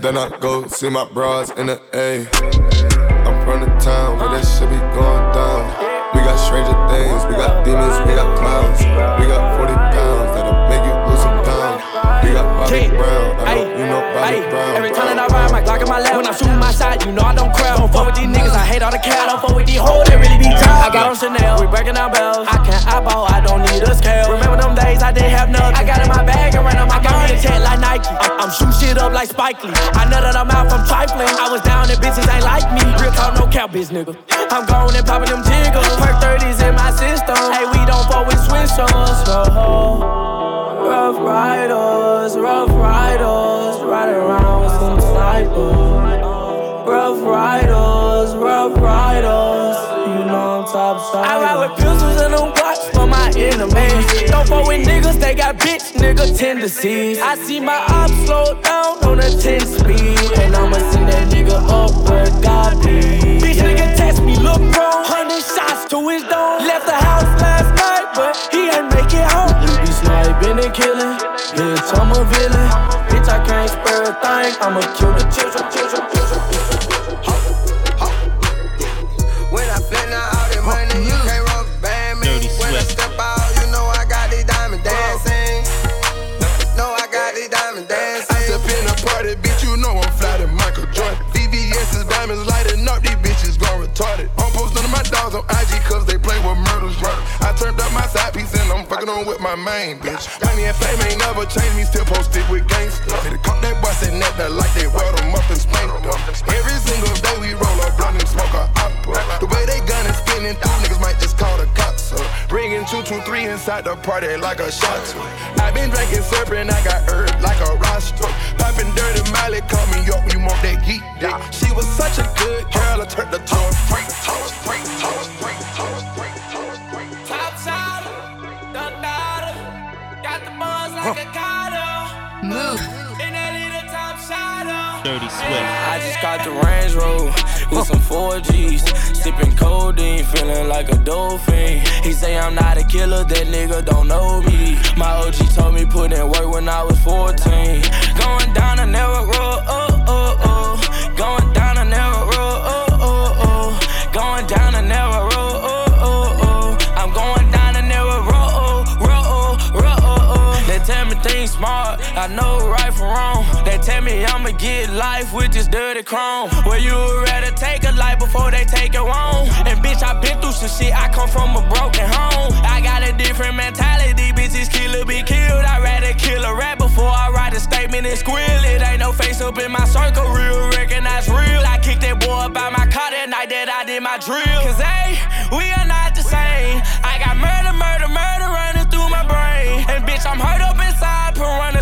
Then I go see my bras in the A. I'm from the town where that shit be going down. We got stranger things, we got demons, we got clowns. We got 40 pounds that'll make you lose some pounds. We got Bobby Brown, I hope you know Bobby Brown. Every time that I ride my Glock in my lap, when I'm shooting my shot, you know I don't crowd. Don't fuck with these niggas, I hate all the cat. Don't fuck with these hoes, they really be tired. I got on Chanel, we breaking down bells. I can't eyeball, I don't need a scale. Remember them days I didn't have nothing. I got in my bag and ran on my gun tech like Nike. I'm, I'm shooting shit up like Spike Lee. I know that I'm out from trifling. I was down and bitches ain't like me. Real talk, no cap, bitch nigga. I'm gone and popping them jiggles. Perk 30s in my system. Hey, we don't fuck with switch ons. No. Rough riders, rough riders, riding around with some snipers. Rough riders, rough riders, you know I'm top side. I ride with pistols and them watch for my enemies. Don't fuck with niggas, they got bitch nigga tendencies. I see my ops slow down on a 10 speed, and I'ma send that nigga up where God be. Bitch nigga test me, look wrong, hundred shots to his dome. Left the house last night, but he ain't make it home. You be sniping and killing, bitch I'm a villain. Bitch I can't thing, I'ma kill the children, children, children. Fucking on with my main bitch. Money and fame ain't never changed me, still posted with gangsters. Hit a cop that bus and that like they weld them up and spank them. Every single day we roll up blunt and smoke a opera. The way they gun and spinning through niggas might just call the cops up. Bringing 223 inside the party like a shot. i been drinking serpent, I got herb like a roster. Popping dirty Miley, call me up, you want that geek dick. She was such a good girl, I turned her to a freak. Top Move. In that little top side, Dirty Swift. I just got the Range Rover with some 4Gs. Sipping codeine, feeling like a dolphin. He say I'm not a killer, that nigga don't know me. My OG told me put in work when I was 14. Going down a narrow road, oh, oh, oh. Going down I know right from wrong. They tell me I'ma get life with this dirty chrome. Where you would rather take a life before they take it wrong. And bitch, I been through some shit, I come from a broken home. I got a different mentality, bitches kill or be killed. I'd rather kill a rat before I write a statement and squeal. It ain't no face up in my circle, real, recognize real. I kicked that boy by my car that night that I did my drill. Cause hey, we are not the same. I got murder, murder, murder running through my brain. And bitch, I'm hurt up inside,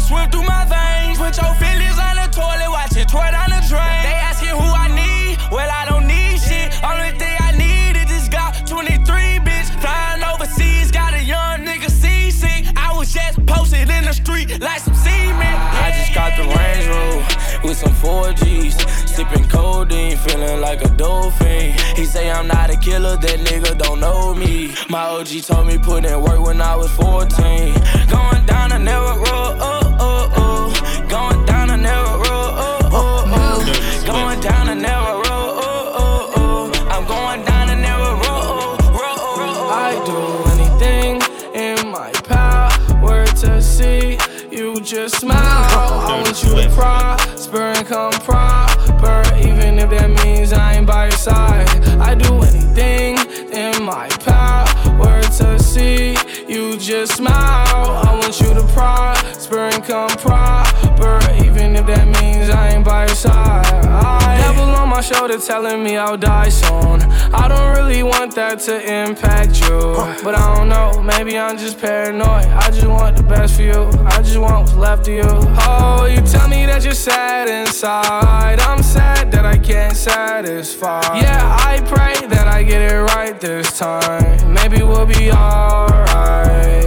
swim through my veins. Put your feelings on the toilet, watch it pour down the drain. They asking who I need, well, I don't need shit. Only thing I need is this Glock 23, bitch. Flying overseas, got a young nigga seasick. I was just posted in the street like some cement. I just got the Range Rover with some 4Gs. Sipping codeine, feeling like a dolphin. He say I'm not a killer, that nigga don't know me. My OG told me put in work when I was 14. Going down a narrow road, oh, oh, oh. Going down a narrow road, oh, oh, oh. Going down a narrow road, oh, oh, oh. I'm going down a narrow road, oh, road, oh, road. Oh. I do anything in my power to see you just smile. I want you to prosper and come proper, even if that means I ain't by your side. I do anything in my power to see you just smile. Want you to prosper and come proper, even if that means I ain't by your side. I devil on my shoulder telling me I'll die soon. I don't really want that to impact you, but I don't know. Maybe I'm just paranoid. I just want the best for you. I just want what's left of you. Oh, you tell me that you're sad inside. I'm sad that I can't satisfy. Yeah, I pray that I get it right this time. Maybe we'll be alright.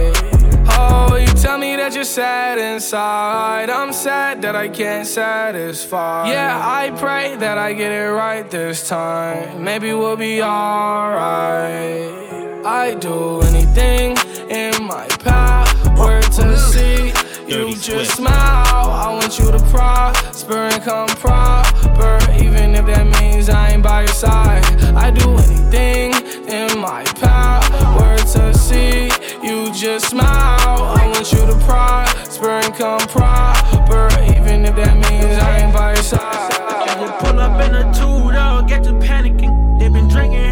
Me that you're sad inside. I'm sad that I can't satisfy. Yeah, I pray that I get it right this time. Maybe we'll be alright. I do anything in my power to see you just smile. I want you to prosper and come proper, even if that means I ain't by your side. I do anything in my power to see you just smile. I want you to prosper and come proper, even if that means I ain't by your side. You pull up in a two dog, get to panicking. They been drinking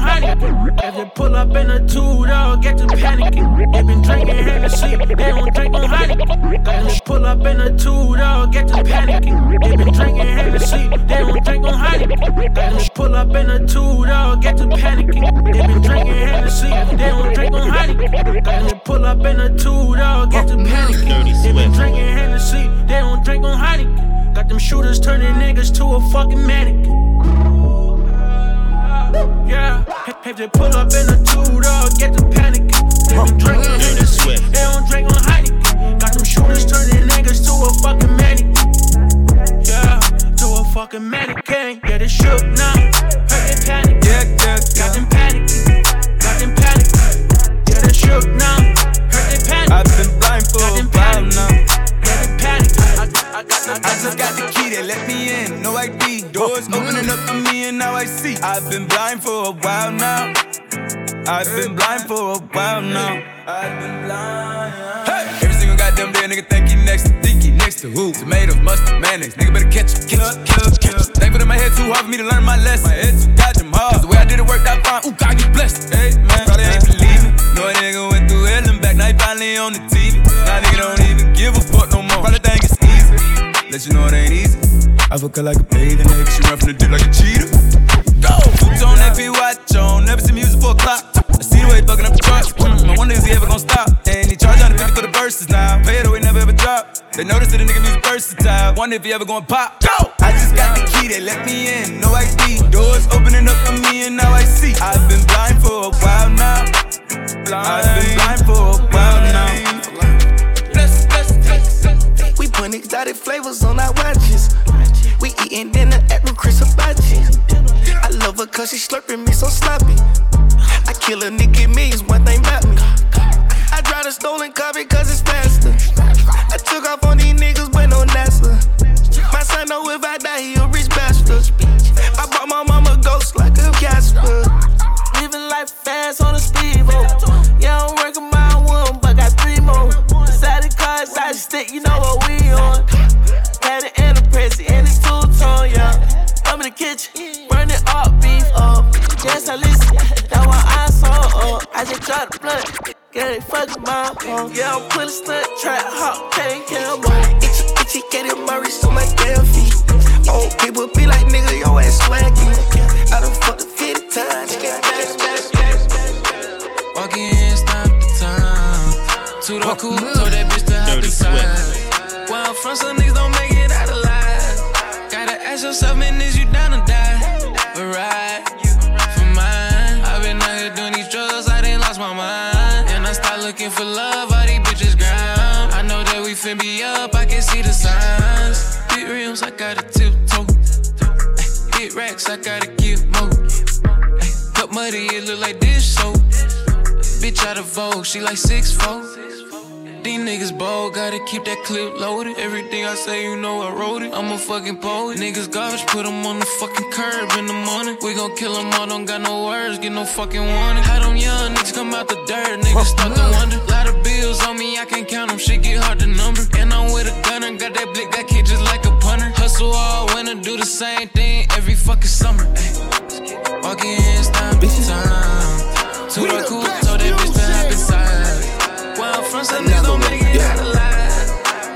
Heineken. If they pull up in a two dog, get to panicking. They been drinking Hennessy, they don't drink on Heineken. If they pull up in a two dog, get to panicking. They been drinking Hennessy, they don't drink on Heineken. If they pull up in a two dog, get to panicking. They been drinking Hennessy, they don't drink on Heineken. If they pull up in a two dog, get to panicking. They been drinking Hennessy, they don't drink on Heineken. Got them shooters turning niggas to a fucking mannequin. Yeah, if they pull up in a two dog, get the panic. They been drinking Hennessy, they don't drink on Heineken. Got them shooters turning niggas to a fucking mannequin. Yeah, to a fucking mannequin. Yeah, they shook now, heard they panic. Yeah, yeah, got them panicking, I, got, I, I just got the key, they let me in, no ID. Doors opening up for me and now I see. I've been blind for a while now. I've been blind for a while now. I've been blind. Hey! Every single goddamn day, nigga think he next to think he next to who? Tomatoes, mustard, mayonnaise. Nigga better catch him, catch him, catch him, catch him. Thankful that my head too hard for me to learn my lesson. My head too goddamn hard. Cause the way I did it worked out fine. Ooh, God, get blessed. Hey, man, probably ain't believe me. No, nigga went through hell and back. Now he finally on the TV. Now nigga don't even give a fuck no more. Probably think it's easy. Let you know it ain't easy. I fuck her like a bathing ape. She run from the dick like a cheetah. Go! Boots on that watch on. Never see music for a clock. I see the way he fucking up the charts. Mm, I wonder is he ever gonna stop. And he charge 150 for the verses now. Pay it away, never ever drop. They notice that the nigga music versatile. Wonder if he ever gonna pop. Go! I just got the key, they let me in. No ID. Doors opening up for me and now I see. I've been blind for a while now. I've been blind for a while now. We put exotic flavors on our watches. We eating dinner at Chris Hibachi. I love her cause she slurping me so sloppy. I kill a nigga me, millions, one thing about me. I drive a stolen car because it's faster. I took off on these niggas, but no NASA. My son know if I die, he a rich bastard. I bought my mama ghost like a Casper. Living life fast on the speedboat. Yeah, I'm working my one, but got three more. Decided car stick, you know I'm in the up beef up. Yes, I listen, that's why I saw up. I just dropped the blunt, get it fucking my phone. Yeah, I'm putting stunt, trap, hot, can't kill Itchy, itchy, get it Murray, so my damn feet. Old people be like, nigga, your ass swaggy. I done fucked the 50 times, Walking in, stop the time. To the cool, told that bitch to hop inside. Where I'm from, some niggas don't make it out alive. Gotta ask yourself, man, is for love, all these bitches ground. I know that we fin be up, I can see the signs. Big rims, I gotta tiptoe. Big racks, I gotta give more. Cup muddy, it look like dish soap. Bitch out of Vogue, she like six four. These niggas bold, gotta keep that clip loaded. Everything I say, you know I wrote it. I'm a fucking poet. Niggas garbage, put them on the fucking curb in the morning. We gon' kill them all, don't got no words, get no fucking warning. How them young niggas come out the dirt, niggas start to wonder. Lot of bills on me, I can't count them, shit get hard to number. And I'm with a gunner, got that blick, that kid just like a punter. Hustle all winter, do the same thing every fucking summer. Ay. Walking in, time, time. To the cool, told that bitch to hop inside. Where I'm from, some niggas don't make it out alive.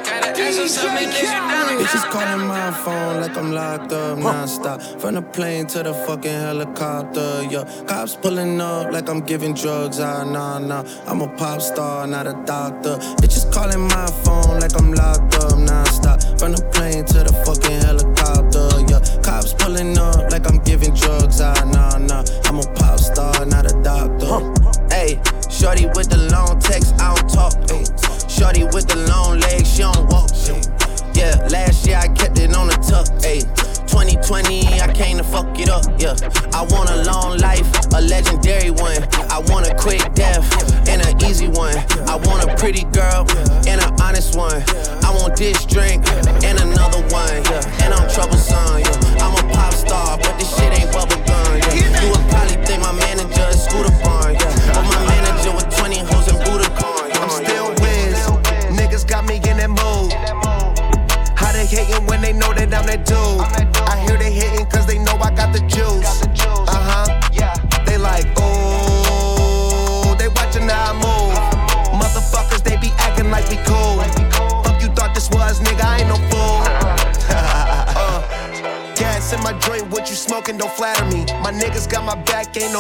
Gotta ask yourself, man, is you Bitches calling my phone like I'm locked up non-stop. From the plane to the fucking helicopter, yeah. Cops pulling up like I'm giving drugs, ah, nah, nah. I'm a pop star, not a doctor. Bitches calling my phone like I'm locked up non-stop. From the plane to the fucking helicopter, yeah. Cops pulling up like I'm giving drugs, ah, nah, nah. I'm a pop star, not a doctor. Hey, shorty with the long text, I don't talk. Ay. Shorty with the long legs, she don't walk. Ay. Yeah, last year I kept it on the tuck. Ayy, 2020, I came to fuck it up. Yeah, I want a long life, a legendary one. I want a quick death and an easy one. I want a pretty girl and an honest one. I want this drink and another one. And I'm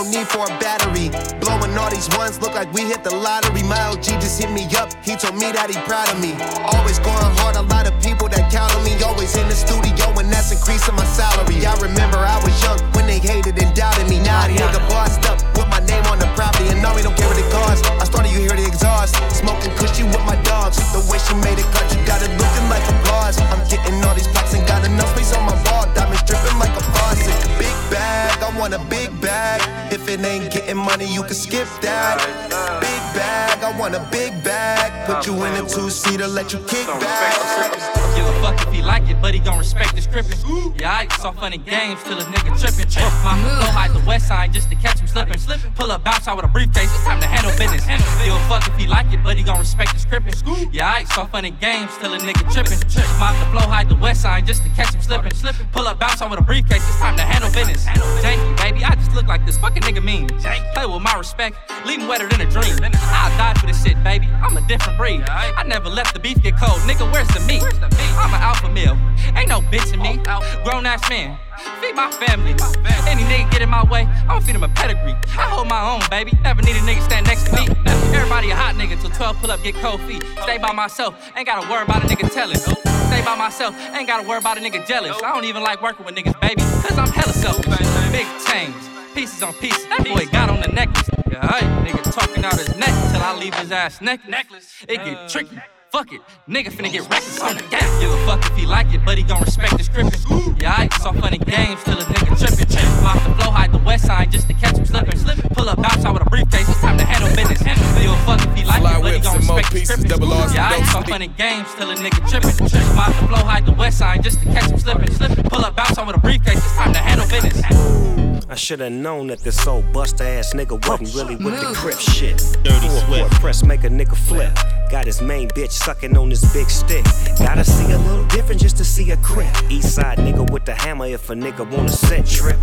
need for a battery. Blowing all these ones, look like we hit the lottery. My LG just hit me up, he told me that he proud of me. Always going two seater, let you kick back. Give a fuck if he like it, but he gon' respect the scripting. Yeah, I saw funny games till a nigga trippin'. My flow hide the west side just to catch him slippin'. Pull up, bounce out with a briefcase, it's time to handle business. Give a fuck if he like it, but he gon' respect the scripting. Yeah, I saw funny games till a nigga trippin'. My the flow hide the west side just to catch him slippin'. Pull up, bounce out with a briefcase, it's time to handle business. Janky, baby, I just look like this fucking nigga mean. Play with my respect, leave him wetter than a dream. I'll die for this shit, baby. I'm a different breed. I never let the beef get cold. Nigga, where's the meat? I'm an alpha male. Ain't no bitch in me. Grown ass man. Feed my family. Any nigga get in my way, I'ma feed him a pedigree. I hold my own, baby. Never need a nigga stand next to me. Everybody a hot nigga till 12 pull up, get cold feet. Stay by myself, ain't gotta worry about a nigga telling. Stay by myself, ain't gotta worry about a nigga jealous. I don't even like working with niggas, baby, cause I'm hella selfish. Big chains, pieces on pieces. That boy got on the necklace. Yeah, hey, nigga talking out his neck till I leave his ass necklace. It get uh. tricky. Fuck it, nigga finna get reckless on the gap. Give a fuck if he like it, but he gon' respect the scripting. Yeah, I saw funny games till a nigga trippin'. Trip off the flow, hide the west side just to catch him slippin'. Pull up, outside with a briefcase, it's time to handle business. Give a fuck if he like it, but he gon' respect the scripting. Yeah, I saw funny games till a nigga trippin'. Trip off the flow, hide the west side just to catch him slippin'. Pull up, outside with a briefcase, it's time to handle business. I should've known that this old buster ass nigga wasn't really with the crip shit. Dirty Full Swift. court press make a nigga flip. Got his main bitch sucking on his big stick. Gotta see a little different just to see a crip. East side nigga with the hammer if a nigga wanna set trip.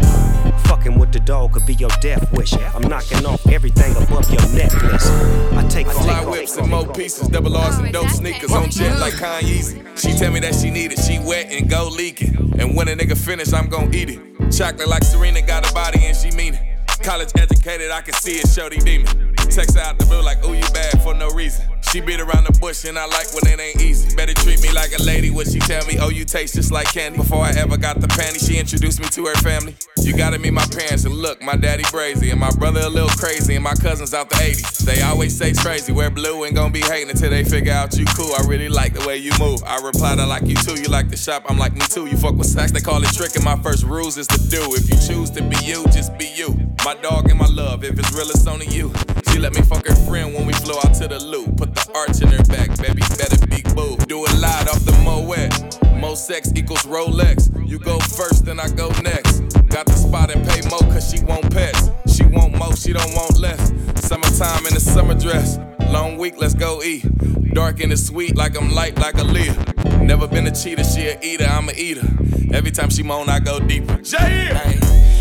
Fucking with the dog could be your death wish. I'm knocking off everything above your necklace. I take off. Fly whips and more pieces, double R's and dope sneakers on jet like Kanye. She tell me that she need it, she wet and go leaking. And when a nigga finish, I'm gon' eat it. Chocolate like Serena got a body and she mean it. College educated, I can see it, shorty demon. Text out the blue like, ooh, you bad for no reason. She beat around the bush and I like when it ain't easy. Better treat me like a lady when she tell me, oh, you taste just like candy. Before I ever got the panty, she introduced me to her family. You gotta meet my parents and look, my daddy brazy and my brother a little crazy and my cousins out the 80s. They always say crazy, wear blue and gon' be hating until they figure out you cool. I really like the way you move. I replied, I like you too. You like the shop, I'm like me too. You fuck with sex, they call it tricking. My first rules is to do. If you choose to be you, just be you. My dog and my love, if it's real, it's only you. She let me fuck her friend when we flew out to the loop. Put the arch in her back, baby, better be boo. Do it loud off the Moet. Mo sex equals Rolex. You go first, then I go next. Got the spot and pay mo cause she want pets. She want more, she don't want less. Summertime in the summer dress. Long week, let's go eat. Dark and it's sweet like I'm light like a Leah. Never been a cheater, she a eater, I'm a eater. Every time she moan, I go deeper. Jair!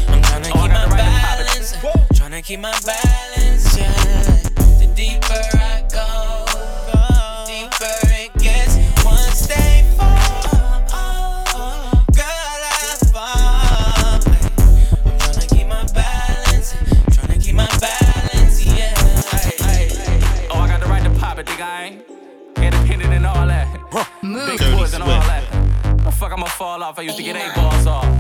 I'm tryna keep my balance. Tryna keep my balance, yeah. The deeper I go, the deeper it gets. Once they fall, oh, girl, I fall. I'm tryna keep my balance. Tryna keep my balance, yeah. Oh, I got the right to pop it, think I ain't independent and all that. Big boys and all Swift. that. The fuck I'ma fall off? I used to get eight balls off.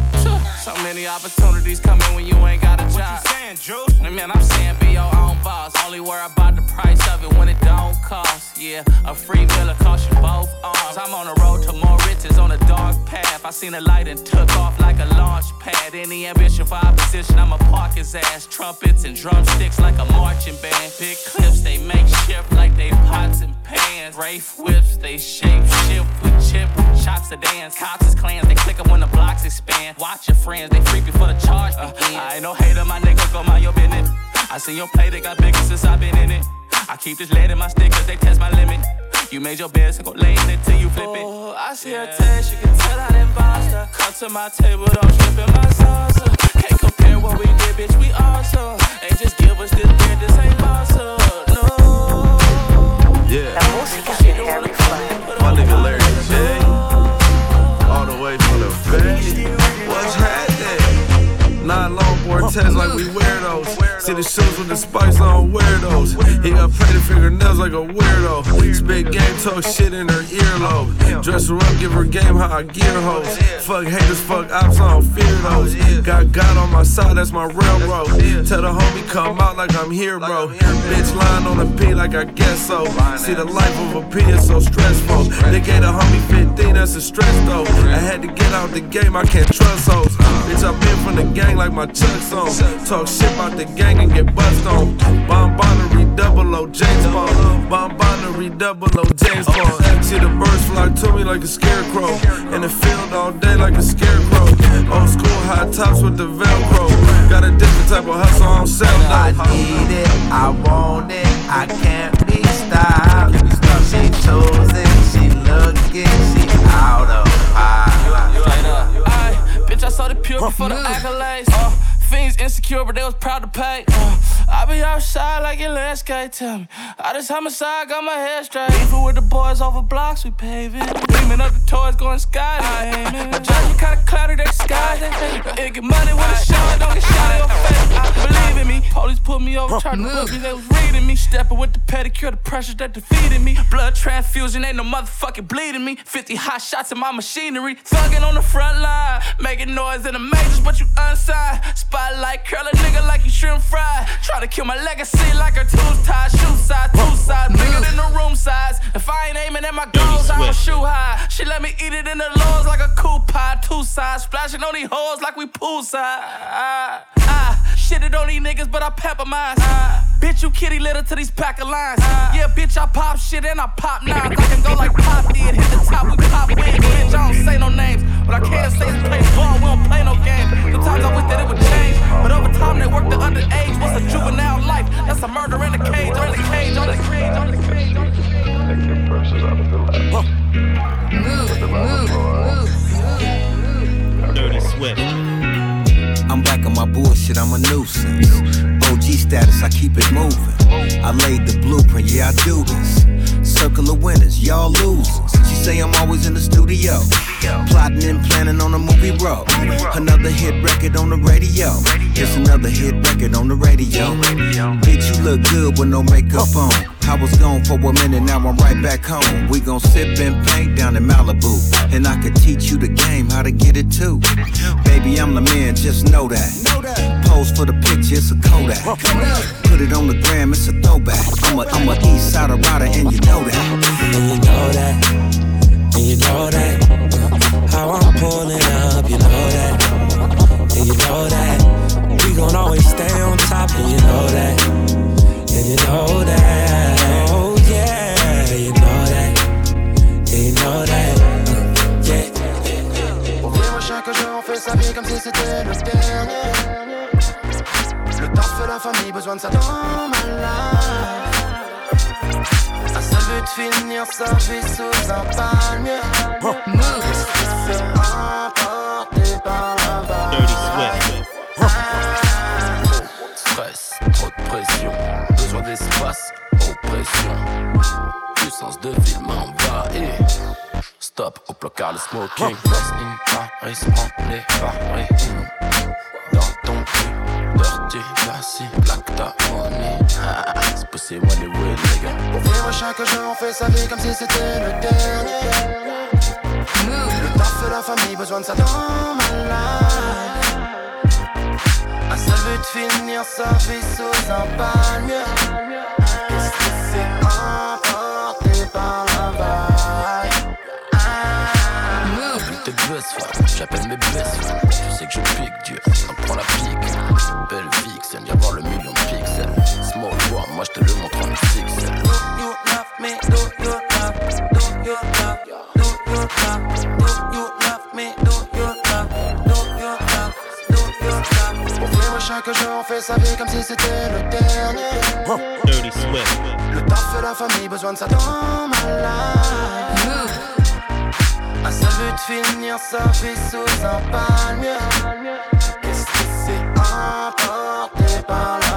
So many opportunities coming when you ain't got a job. What you saying, Drew? I mean, I'm saying be your own boss. Only worry about the price of it when it don't cost. Yeah, a free meal cost you both arms. I'm on the road to more riches on a dark path. I seen a light and took off like a launch pad. Any ambition for opposition, I'ma park his ass. Trumpets and drumsticks like a marching band. Big clips, they make shift like they pots and pans. Rafe whips, they shape shift with chip. Shots to dance. Cops is clans, they click 'em when the blocks expand. Watch your friends, they freak before the charge uh, begins. I ain't no hater, my nigga, go mind your business. I see your play, they got bigger since i been in it. I keep this lead in my stick, cause they test my limit. You made your bed, so go lay in it till you flip it. Oh, I see her taste, you can tell I done bossed her. Come to my table, don't trip in my salsa. Can't compare what we did, bitch, we awesome. Ain't just give us this beer, this ain't awesome. No. Yeah. My nigga Larry happening? Longboard tests like we weirdos. See the shoes with the spikes on weirdos. He got painted fingernails like a weirdo. Spit game talk shit in her earlobe. Dress her up, give her game how I gear hoes. Fuck haters, fuck ops, I don't fear those. Got God on my side, that's my railroad. Tell the homie come out like I'm here, bro. Bitch lying on the P like I guess so. See the life of a P is so stressful. They gave the homie 15, that's a stress though. I had to get out the game, I can't trust hoes. Bitch, I been from the gang like my chucks on. Talk shit about the gang and get bust on. Bomb Bonnery, double O, James Bond. Bomb Bonnery, double O, James Bond. See the birds fly to me like a scarecrow. In the field all day like a scarecrow. Old school high tops with the Velcro. Got a different type of hustle on sale. I need it, I want it, I can't be stopped. She choosing, she looking, she out of bitch, I saw the pure for the accolades. Uh, fiends insecure, but they was proud to pay. Uh, I be outside like your landscape. Tell me, I just homicide, got my head straight. Even with the boys over blocks, we paving. Beaming up the toys, going sky. My judge be kinda cloudy, they sky. It get money when it's showing, don't get shot in your face. Believe in me. Police put me over, trying to put me, they was reading me. Stepping with the pedicure, the pressure that defeated me. Blood transfusion, ain't no motherfucking bleeding me. 50 hot shots in my machinery. Thugging on the front line, making noise in the majors, but you unsigned. Spotlight curl a nigga like you shrimp fried. Try to kill my legacy like a tools tied. Shoe size, two size, bigger than the room size. If I ain't aiming at my goals, I don't shoot high. She let me eat it in the lows like a cool pie. Two sides, splashing on these hoes like we poolside. Ah, ah, shit it on these niggas, but I pepper mine. Ah, bitch, you kitty litter to these pack of lines. Yeah, bitch, I pop shit and I pop nines. I can go like Pop did, hit the top, we pop wigs. Bitch, I don't say no names, but I can't say it's play ball, we don't play no games. Sometimes I wish that it would change, age. But over time, they work the underage. What's a juvenile life? That's a murder in a cage, or in a cage, or in cage, or in cage. Take your purses out of the lab. Move, I'm back on my bullshit, I'm a nuisance. OG status, I keep it moving. I laid the blueprint, yeah, I do this. Circle of winners, y'all losers. She say I'm always in the studio. Plotting and planning on a movie role. Another hit record on the radio. It's another hit record on the radio. Bitch, you look good with no makeup on. I was gone for a minute, now I'm right back home. We gon' sip and paint down in Malibu. And I could teach you the game, how to get it too. Baby, I'm the man, just know that. Pose for the picture, it's a Kodak. Put it on the gram, it's a throwback. I'm a, I'm a east side rider, and you know that. And you know that, and you know that. How I'm pulling up, you know that, and you know that. We gon' always stay on top, and you know that, and you know that. Vie comme si c'était le dernier. Le taf fait la famille, besoin de ça dans ma life. Un seul but, finir sa vie sous un palmier. C'est emporté par la. Swift. Stress, trop de pression, besoin d'espace, oppression. Puissance de ville m'envahit. Stop au placard le smoking. Passe in Paris, prends les paris. Dans ton cul, dirty, black ta money. Ah, C'est possible les gars. Pour vivre chaque jour, on fait sa vie comme si c'était le dernier. Le taf fait la famille, besoin de ça dans ma life. Un seul but, finir sa vie sous un palmier. Mes sais que je pique Dieu, on prend la pique. Belle vixen, viens voir le million de pixels. Small moi je te le montre en fait sa vie comme si c'était le. La famille, besoin de ça dans ma life. Un seul but, finir sa vie sous un palmier. Qu'est-ce que c'est emporté par la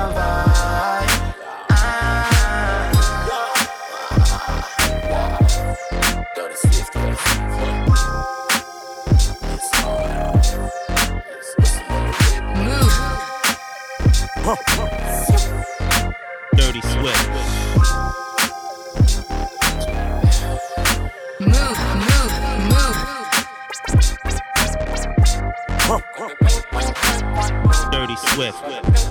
Swift.